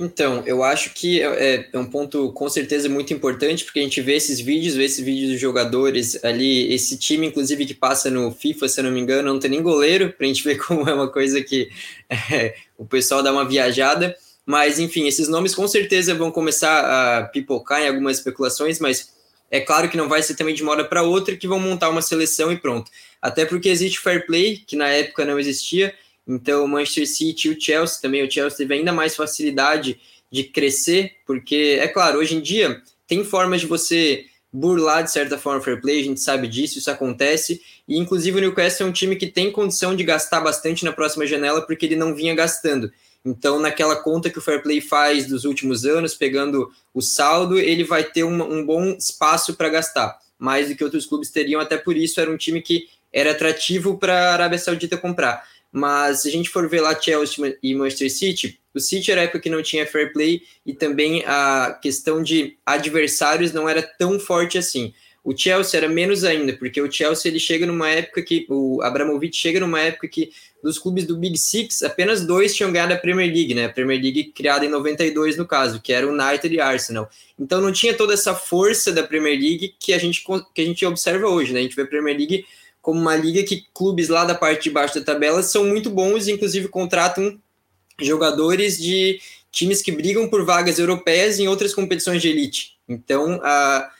Então, eu acho que é, é, um ponto com certeza muito importante, porque a gente vê esses vídeos, vê esses vídeos dos jogadores ali, esse time, inclusive, que passa no FIFA, se eu não me engano, não tem nem goleiro, para a gente ver <laughs> como é uma coisa que é, o pessoal dá uma viajada. Mas, enfim, esses nomes com certeza vão começar a pipocar em algumas especulações, mas é claro que não vai ser também de uma hora para outra que vão montar uma seleção e pronto. Até porque existe fair play, que na época não existia, então, o Manchester City e o Chelsea também, o Chelsea teve ainda mais facilidade de crescer, porque, é claro, hoje em dia tem formas de você burlar de certa forma o fair play, a gente sabe disso, isso acontece, e inclusive o Newcastle é um time que tem condição de gastar bastante na próxima janela, porque ele não vinha gastando. Então, naquela conta que o fair play faz dos últimos anos, pegando o saldo, ele vai ter um, um bom espaço para gastar, mais do que outros clubes teriam, até por isso era um time que era atrativo para a Arábia Saudita comprar. Mas se a gente for ver lá Chelsea e Manchester City, o City era a época que não tinha fair play e também a questão de adversários não era tão forte assim. O Chelsea era menos ainda, porque o Chelsea ele chega numa época que o Abramovich chega numa época que dos clubes do Big Six, apenas dois tinham ganhado a Premier League, né? A Premier League criada em 92 no caso, que era o United e Arsenal. Então não tinha toda essa força da Premier League que a gente que a gente observa hoje, né? A gente vê a Premier League como uma liga que clubes lá da parte de baixo da tabela são muito bons inclusive contratam jogadores de times que brigam por vagas europeias em outras competições de elite. Então, a,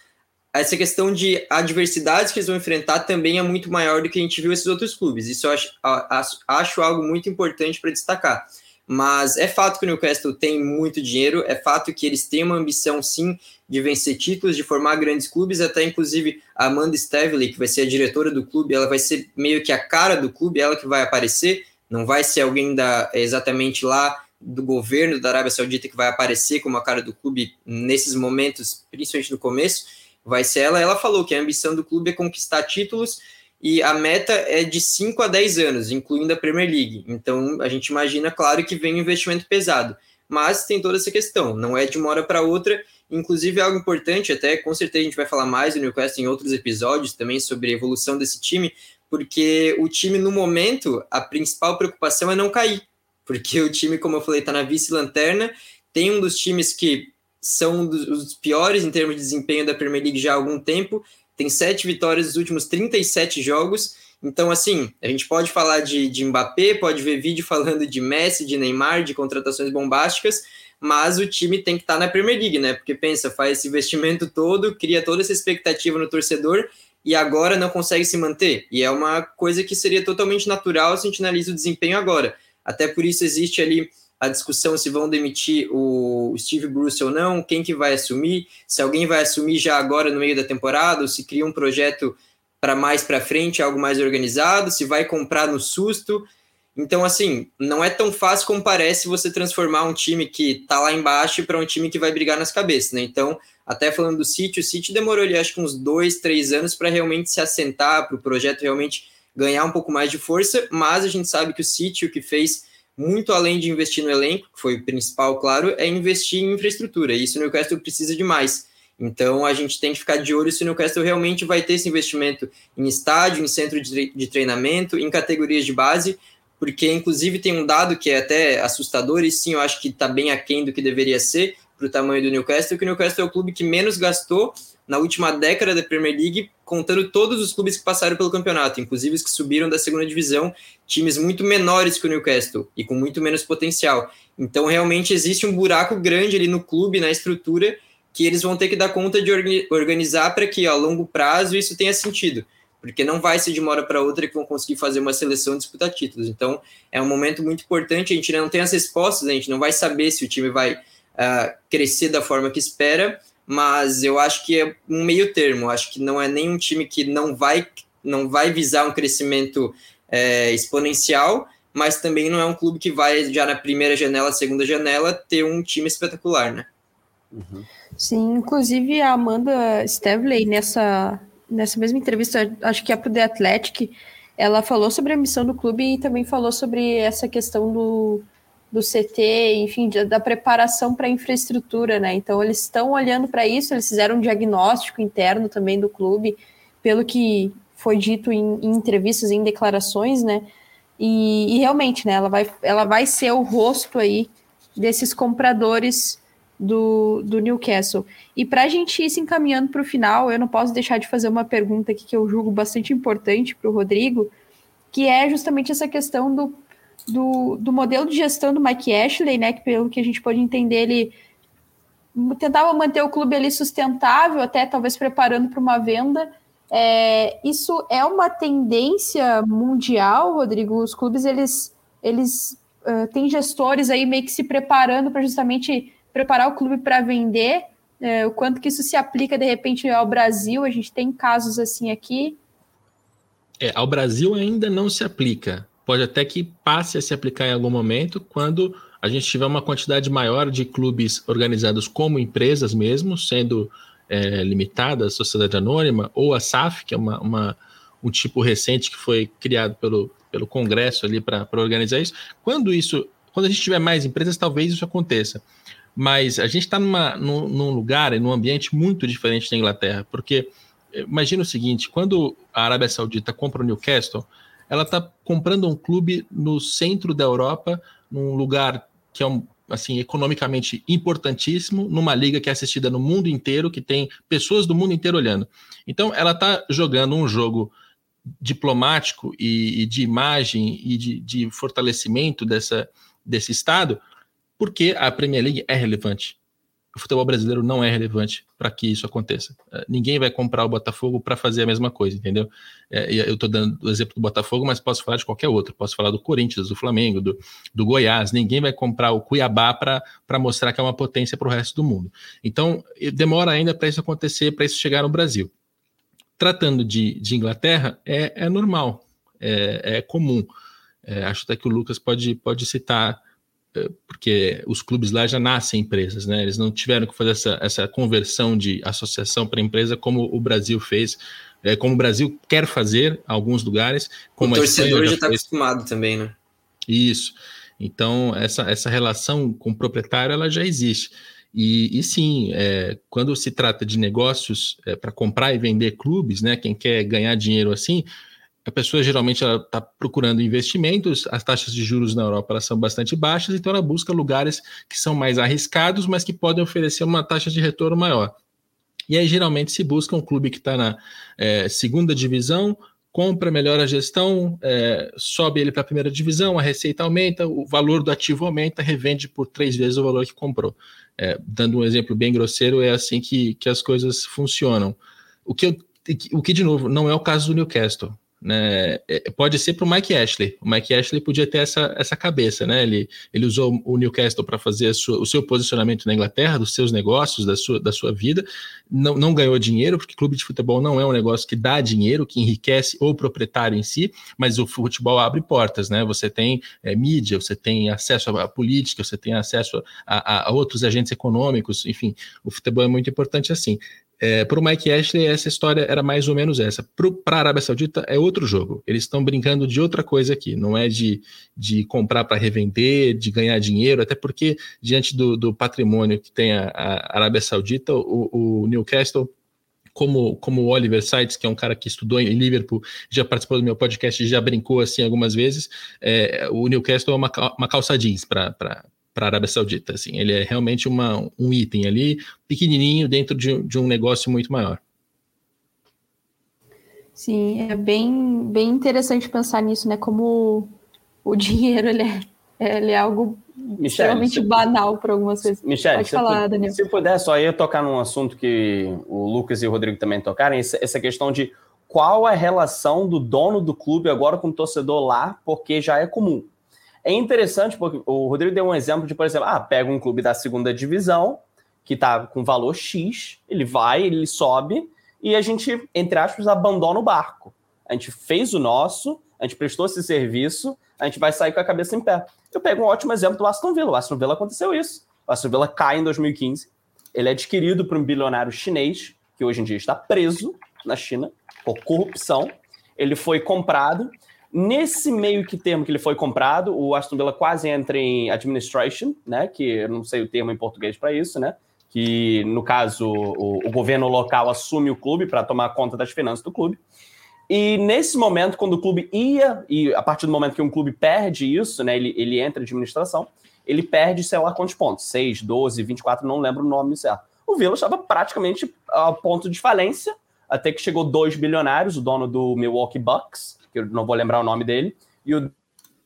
essa questão de adversidades que eles vão enfrentar também é muito maior do que a gente viu esses outros clubes. Isso eu acho, acho algo muito importante para destacar. Mas é fato que o Newcastle tem muito dinheiro, é fato que eles têm uma ambição, sim, de vencer títulos, de formar grandes clubes, até inclusive a Amanda Stavely, que vai ser a diretora do clube, ela vai ser meio que a cara do clube, ela que vai aparecer, não vai ser alguém da exatamente lá do governo da Arábia Saudita que vai aparecer como a cara do clube nesses momentos, principalmente no começo, vai ser ela. Ela falou que a ambição do clube é conquistar títulos e a meta é de 5 a 10 anos, incluindo a Premier League. Então a gente imagina, claro, que vem um investimento pesado. Mas tem toda essa questão, não é de uma hora para outra. Inclusive, algo importante, até com certeza a gente vai falar mais do Newcastle em outros episódios também sobre a evolução desse time, porque o time, no momento, a principal preocupação é não cair. Porque o time, como eu falei, está na vice-lanterna, tem um dos times que são dos piores em termos de desempenho da Premier League já há algum tempo, tem sete vitórias nos últimos 37 jogos. Então, assim, a gente pode falar de, de Mbappé, pode ver vídeo falando de Messi, de Neymar, de contratações bombásticas, mas o time tem que estar tá na Premier League, né? Porque pensa, faz esse investimento todo, cria toda essa expectativa no torcedor e agora não consegue se manter. E é uma coisa que seria totalmente natural se a gente analisa o desempenho agora. Até por isso existe ali a discussão se vão demitir o Steve Bruce ou não, quem que vai assumir, se alguém vai assumir já agora no meio da temporada, ou se cria um projeto para mais para frente, algo mais organizado, se vai comprar no susto. Então, assim, não é tão fácil como parece você transformar um time que está lá embaixo para um time que vai brigar nas cabeças, né? Então, até falando do City, o City demorou ali, acho que uns dois, três anos para realmente se assentar, para o projeto realmente ganhar um pouco mais de força, mas a gente sabe que o City, o que fez muito além de investir no elenco, que foi o principal, claro, é investir em infraestrutura. E isso o Newcastle precisa de mais. Então a gente tem que ficar de olho se o Newcastle realmente vai ter esse investimento em estádio, em centro de treinamento, em categorias de base, porque inclusive tem um dado que é até assustador, e sim, eu acho que está bem aquém do que deveria ser para o tamanho do Newcastle, que o Newcastle é o clube que menos gastou na última década da Premier League, contando todos os clubes que passaram pelo campeonato, inclusive os que subiram da segunda divisão, times muito menores que o Newcastle e com muito menos potencial. Então, realmente existe um buraco grande ali no clube, na estrutura, que eles vão ter que dar conta de organizar para que, a longo prazo, isso tenha sentido. Porque não vai ser de uma hora para outra que vão conseguir fazer uma seleção e disputar títulos. Então, é um momento muito importante. A gente não tem as respostas, a gente não vai saber se o time vai uh, crescer da forma que espera, mas eu acho que é um meio termo. Acho que não é nenhum time que não vai, não vai visar um crescimento é, exponencial, mas também não é um clube que vai já na primeira janela, segunda janela, ter um time espetacular, né? Uhum. Sim, inclusive a Amanda Stevley, nessa, nessa mesma entrevista, acho que é para o The Athletic, ela falou sobre a missão do clube e também falou sobre essa questão do, do CT, enfim, da preparação para a infraestrutura, né? Então eles estão olhando para isso, eles fizeram um diagnóstico interno também do clube, pelo que foi dito em, em entrevistas, em declarações, né? E, e, realmente, né? Ela vai, ela vai ser o rosto aí desses compradores do, do Newcastle. E para a gente ir se encaminhando para o final, eu não posso deixar de fazer uma pergunta aqui que eu julgo bastante importante para o Rodrigo, que é justamente essa questão do, do, do, modelo de gestão do Mike Ashley, né? Que pelo que a gente pode entender, ele tentava manter o clube ali sustentável, até talvez preparando para uma venda. É, isso é uma tendência mundial, Rodrigo? Os clubes, eles, eles uh, têm gestores aí meio que se preparando para justamente preparar o clube para vender, é, o quanto que isso se aplica de repente ao Brasil, a gente tem casos assim aqui. É, ao Brasil ainda não se aplica. Pode até que passe a se aplicar em algum momento quando a gente tiver uma quantidade maior de clubes organizados como empresas mesmo, sendo é, limitada a sociedade anônima, ou a SAF, que é uma, uma, um tipo recente que foi criado pelo, pelo Congresso ali para organizar isso. Quando isso, quando a gente tiver mais empresas, talvez isso aconteça. Mas a gente está num, num lugar e num ambiente muito diferente da Inglaterra, porque eh, imagina o seguinte: quando a Arábia Saudita compra o Newcastle, ela está comprando um clube no centro da Europa, num lugar que é um, assim economicamente importantíssimo, numa liga que é assistida no mundo inteiro, que tem pessoas do mundo inteiro olhando. Então, ela está jogando um jogo diplomático e, e de imagem e de, de fortalecimento dessa, desse estado porque a Premier League é relevante. O futebol brasileiro não é relevante para que isso aconteça. Uh, ninguém vai comprar o Botafogo para fazer a mesma coisa, entendeu? É, eu estou dando o exemplo do Botafogo, mas posso falar de qualquer outro. Posso falar do Corinthians, do Flamengo, do, do Goiás. Ninguém vai comprar o Cuiabá para mostrar que é uma potência para o resto do mundo. Então, demora ainda para isso acontecer, para isso chegar no Brasil. Tratando de, de Inglaterra, é, é normal, é, é comum. É, acho até que o Lucas pode, pode citar porque os clubes lá já nascem empresas, né? Eles não tiveram que fazer essa, essa conversão de associação para empresa como o Brasil fez, é, como o Brasil quer fazer em alguns lugares. Como o torcedor já está acostumado também, né? Isso. Então, essa, essa relação com o proprietário, ela já existe. E, e sim, é, quando se trata de negócios é, para comprar e vender clubes, né? Quem quer ganhar dinheiro assim, a pessoa geralmente está procurando investimentos, as taxas de juros na Europa são bastante baixas, então ela busca lugares que são mais arriscados, mas que podem oferecer uma taxa de retorno maior. E aí geralmente se busca um clube que está na é, segunda divisão, compra, melhora a gestão, é, sobe ele para a primeira divisão, a receita aumenta, o valor do ativo aumenta, revende por três vezes o valor que comprou. É, dando um exemplo bem grosseiro, é assim que, que as coisas funcionam. O que, eu, o que, de novo, não é o caso do Newcastle. Né? É, pode ser para o Mike Ashley. O Mike Ashley podia ter essa, essa cabeça, né? Ele, ele usou o Newcastle para fazer sua, o seu posicionamento na Inglaterra, dos seus negócios, da sua, da sua vida. Não, não ganhou dinheiro, porque clube de futebol não é um negócio que dá dinheiro, que enriquece o proprietário em si, mas o futebol abre portas, né? Você tem é, mídia, você tem acesso à política, você tem acesso a, a, a outros agentes econômicos, enfim, o futebol é muito importante assim. É, para o Mike Ashley, essa história era mais ou menos essa. Para a Arábia Saudita, é outro jogo. Eles estão brincando de outra coisa aqui. Não é de, de comprar para revender, de ganhar dinheiro, até porque, diante do, do patrimônio que tem a, a Arábia Saudita, o, o, Newcastle. Como, como o Oliver Sites, que é um cara que estudou em Liverpool, já participou do meu podcast já brincou assim algumas vezes, é, o Newcastle é uma, uma calça jeans para para a Arábia Saudita. Assim, ele é realmente uma, um item ali, pequenininho, dentro de, de um negócio muito maior. Sim, é bem, bem interessante pensar nisso, né? Como o dinheiro ele é, ele é algo extremamente se, banal para algumas coisas. Michele, Pode falar, se, Daniel. Se puder, só ia tocar num assunto que o Lucas e o Rodrigo também tocaram, essa questão de qual a relação do dono do clube agora com o torcedor lá, porque já é comum. É interessante porque o Rodrigo deu um exemplo de, por exemplo, ah, pega um clube da segunda divisão, que está com valor X, ele vai, ele sobe, e a gente, entre aspas, abandona o barco. A gente fez o nosso, a gente prestou esse serviço, a gente vai sair com a cabeça em pé. Eu pego um ótimo exemplo do Aston Villa. O Aston Villa aconteceu isso. O Aston Villa cai em 2015. Ele é adquirido por um bilionário chinês, que hoje em dia está preso na China, por corrupção. Ele foi comprado Nesse meio que termo que ele foi comprado, o Aston Villa quase entra em administration, né? Que eu não sei o termo em português para isso, né? Que no caso o, o governo local assume o clube para tomar conta das finanças do clube. E nesse momento, quando o clube ia, e a partir do momento que um clube perde isso, né? Ele, ele entra em administração, ele perde, sei lá quantos pontos, 6, 12, 24, não lembro o nome certo. O Villa estava praticamente a ponto de falência, até que chegou dois bilionários, o dono do Milwaukee Bucks, que eu não vou lembrar o nome dele, e o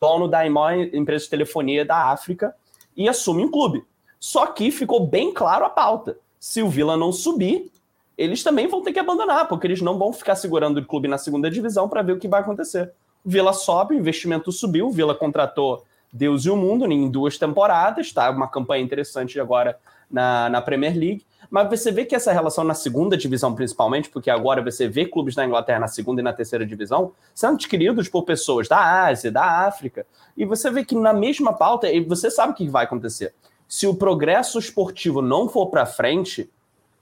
dono da maior empresa de telefonia da África, e assume um clube. Só que ficou bem claro a pauta. Se o Villa não subir, eles também vão ter que abandonar, porque eles não vão ficar segurando o clube na segunda divisão para ver o que vai acontecer. O Villa sobe, o investimento subiu, o Villa contratou Deus e o Mundo em duas temporadas, tá? Uma campanha interessante agora na, na Premier League. Mas você vê que essa relação na segunda divisão, principalmente, porque agora você vê clubes da Inglaterra na segunda e na terceira divisão, sendo adquiridos por pessoas da Ásia, da África. E você vê que na mesma pauta, você sabe o que vai acontecer. Se o progresso esportivo não for para frente,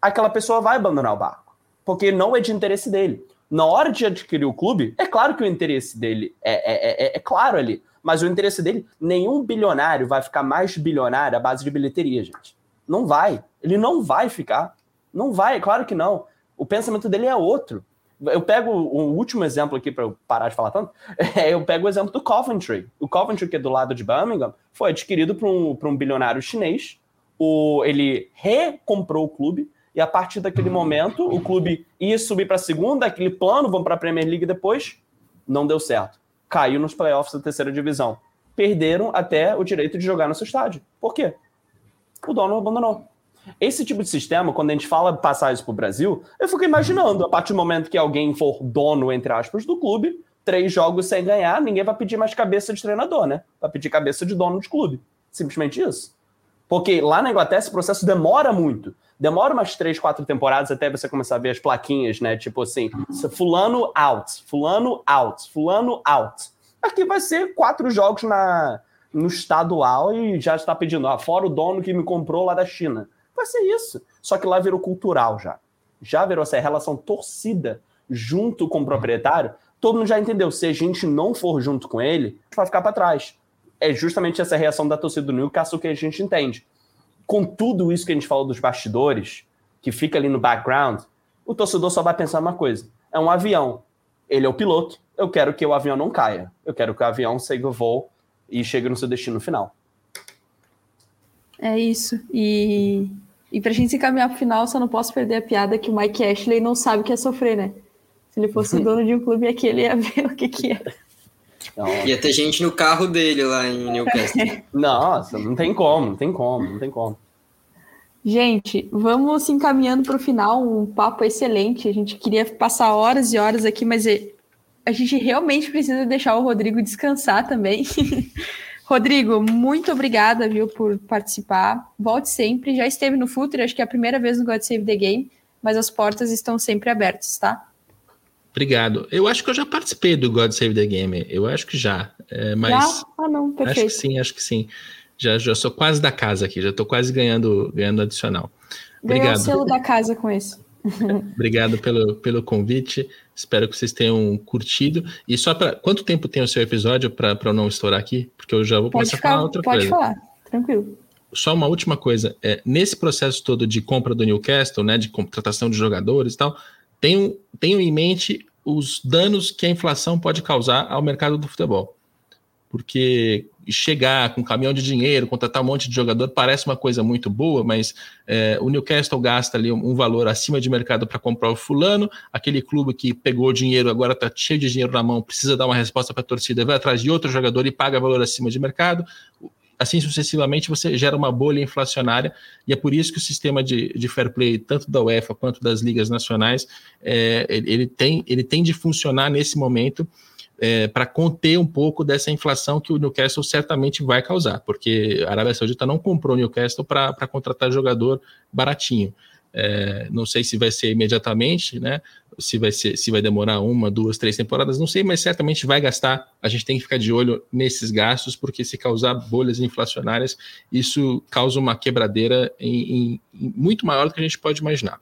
aquela pessoa vai abandonar o barco. Porque não é de interesse dele na hora de adquirir o clube, é claro que o interesse dele é, é, é, é, claro ali. Mas o interesse dele, nenhum bilionário vai ficar mais bilionário à base de bilheteria, gente. Não vai. Ele não vai ficar. Não vai, claro que não. O pensamento dele é outro. Eu pego o último exemplo aqui para eu parar de falar tanto. <laughs> É, eu pego o exemplo do Coventry. O Coventry, que é do lado de Birmingham, foi adquirido por um, por um bilionário chinês. O, ele recomprou o clube e a partir daquele momento o clube ia subir para a segunda, aquele plano, vão para a Premier League depois, não deu certo. Caiu nos playoffs da terceira divisão. Perderam até o direito de jogar no seu estádio. Por quê? O dono abandonou. Esse tipo de sistema, quando a gente fala passar isso para o Brasil, eu fico imaginando, a partir do momento que alguém for dono, entre aspas, do clube, três jogos sem ganhar, ninguém vai pedir mais cabeça de treinador, né? Vai pedir cabeça de dono de clube. Simplesmente isso. Porque lá na Inglaterra esse processo demora muito demora umas três, quatro temporadas até você começar a ver as plaquinhas, né? Tipo assim, fulano out, fulano out, fulano out. Aqui vai ser quatro jogos na, no estadual e já está pedindo, ah, fora o dono que me comprou lá da China. Vai ser isso. Só que lá virou cultural já. Já virou essa relação torcida junto com o proprietário. Todo mundo já entendeu. Se a gente não for junto com ele, a gente vai ficar para trás. É justamente essa reação da torcida do Newcastle que a gente entende com tudo isso que a gente falou dos bastidores, que fica ali no background, o torcedor só vai pensar uma coisa: é um avião. Ele é o piloto. Eu quero que o avião não caia. Eu quero que o avião siga o voo e chegue no seu destino final. É isso. E, e pra gente se caminhar pro final, só não posso perder a piada que o Mike Ashley não sabe o que é sofrer, né? Se ele fosse o <laughs> dono de um clube aqui, ele ia ver o que, que é. Não. Ia ter gente no carro dele lá em Newcastle. <laughs> Nossa, não tem como, não tem como, não tem como. Gente, vamos se encaminhando para o final, um papo excelente. A gente queria passar horas e horas aqui, mas é, a gente realmente precisa deixar o Rodrigo descansar também. <laughs> Rodrigo, muito obrigada, viu, por participar. Volte sempre. Já esteve no Futre, acho que é a primeira vez no God Save the Game, mas as portas estão sempre abertas, tá? Obrigado. Eu acho que eu já participei do God Save the Game. Eu acho que já. É, mas já? Ah, não, perfeito. Acho que sim, acho que sim. Já, já sou quase da casa aqui, já estou quase ganhando, ganhando adicional. Obrigado. Ganhou o selo da casa com isso. <laughs> Obrigado pelo, pelo convite. Espero que vocês tenham curtido. E só para. Quanto tempo tem o seu episódio para eu não estourar aqui? Porque eu já vou pode começar ficar, a falar outra pode coisa. Pode falar, tranquilo. Só uma última coisa. É, nesse processo todo de compra do Newcastle, né, de contratação de jogadores e tal, tenham, tenham em mente os danos que a inflação pode causar ao mercado do futebol. Porque chegar com um caminhão de dinheiro, contratar um monte de jogador, parece uma coisa muito boa, mas é, o Newcastle gasta ali um, valor acima de mercado para comprar o fulano, aquele clube que pegou dinheiro, agora está cheio de dinheiro na mão, precisa dar uma resposta para a torcida, vai atrás de outro jogador e paga valor acima de mercado assim sucessivamente você gera uma bolha inflacionária e é por isso que o sistema de, de fair play, tanto da UEFA quanto das ligas nacionais, é, ele, tem, ele tem de funcionar nesse momento é, para conter um pouco dessa inflação que o Newcastle certamente vai causar, porque a Arábia Saudita não comprou o Newcastle para contratar jogador baratinho. É, não sei se vai ser imediatamente, né? Se vai ser, se vai demorar uma, duas, três temporadas, não sei, mas certamente vai gastar. A gente tem que ficar de olho nesses gastos, porque se causar bolhas inflacionárias, isso causa uma quebradeira em, em, em muito maior do que a gente pode imaginar.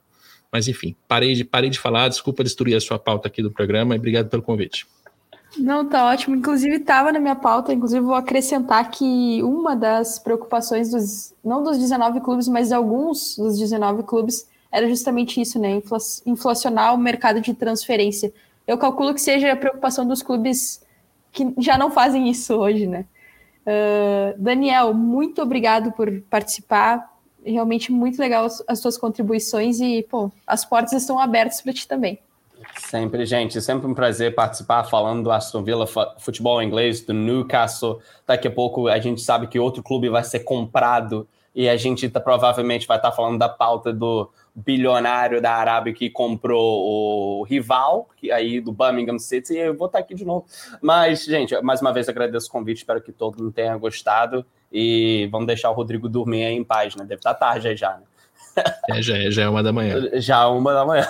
Mas enfim, parei de, parei de falar, desculpa destruir a sua pauta aqui do programa e obrigado pelo convite. Não, tá ótimo. Inclusive, estava na minha pauta. Inclusive, vou acrescentar que uma das preocupações dos, não dos 19 clubes, mas de alguns dos 19 clubes, era justamente isso, né? Inflacionar o mercado de transferência. Eu calculo que seja a preocupação dos clubes que já não fazem isso hoje, né? Uh, Daniel, muito obrigado por participar. Realmente muito legal as, as tuas contribuições e, pô, as portas estão abertas para ti também. Sempre, gente, sempre um prazer participar falando do Aston Villa futebol inglês, do Newcastle. Daqui a pouco a gente sabe que outro clube vai ser comprado e a gente tá, provavelmente vai estar tá falando da pauta do bilionário da Arábia que comprou o rival, que aí do Birmingham City, e eu vou estar tá aqui de novo. Mas, gente, mais uma vez agradeço o convite, espero que todo mundo tenha gostado e vamos deixar o Rodrigo dormir aí em paz, né? Deve estar tá tarde aí já, né? É, já é, já é uma da manhã. <laughs> Já é uma da manhã.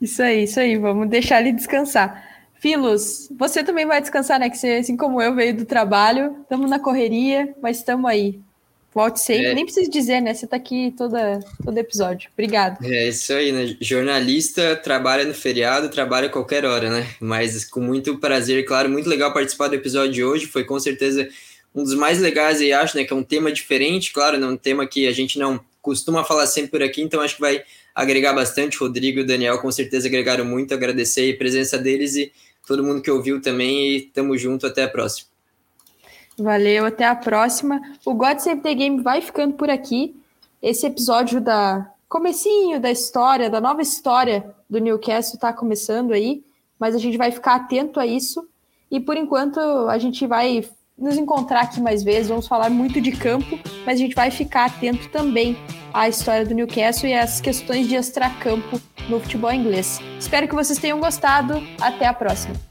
Isso aí, isso aí, vamos deixar ele descansar. Filos, você também vai descansar, né? Que você, assim como eu, veio do trabalho, estamos na correria, mas estamos aí. Volte sempre, é. nem preciso dizer, né? Você está aqui toda, todo episódio. Obrigado. É isso aí, né? Jornalista trabalha no feriado, trabalha a qualquer hora, né? Mas com muito prazer, claro, muito legal participar do episódio de hoje. Foi com certeza um dos mais legais aí, acho, né? Que é um tema diferente, claro, né? um tema que a gente não costuma falar sempre por aqui, então acho que vai agregar bastante. Rodrigo e Daniel com certeza agregaram muito. Agradecer a presença deles e todo mundo que ouviu também. E tamo junto, até a próxima. Valeu, até a próxima. O God Save the Game vai ficando por aqui. Esse episódio da comecinho da história, da nova história do Newcastle está começando aí, mas a gente vai ficar atento a isso. E por enquanto a gente vai nos encontrar aqui mais vezes, vamos falar muito de campo, mas a gente vai ficar atento também à história do Newcastle e às questões de extracampo no futebol inglês. Espero que vocês tenham gostado. Até a próxima.